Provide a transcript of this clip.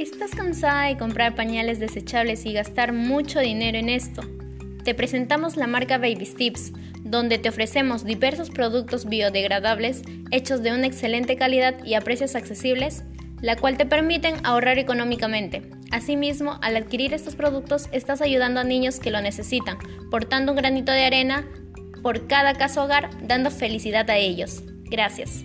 Estás cansada de comprar pañales desechables y gastar mucho dinero en esto? Te presentamos la marca Baby Steps, donde te ofrecemos diversos productos biodegradables hechos de una excelente calidad y a precios accesibles, la cual te permiten ahorrar económicamente. Asimismo, al adquirir estos productos estás ayudando a niños que lo necesitan, portando un granito de arena por cada caso hogar, dando felicidad a ellos. Gracias.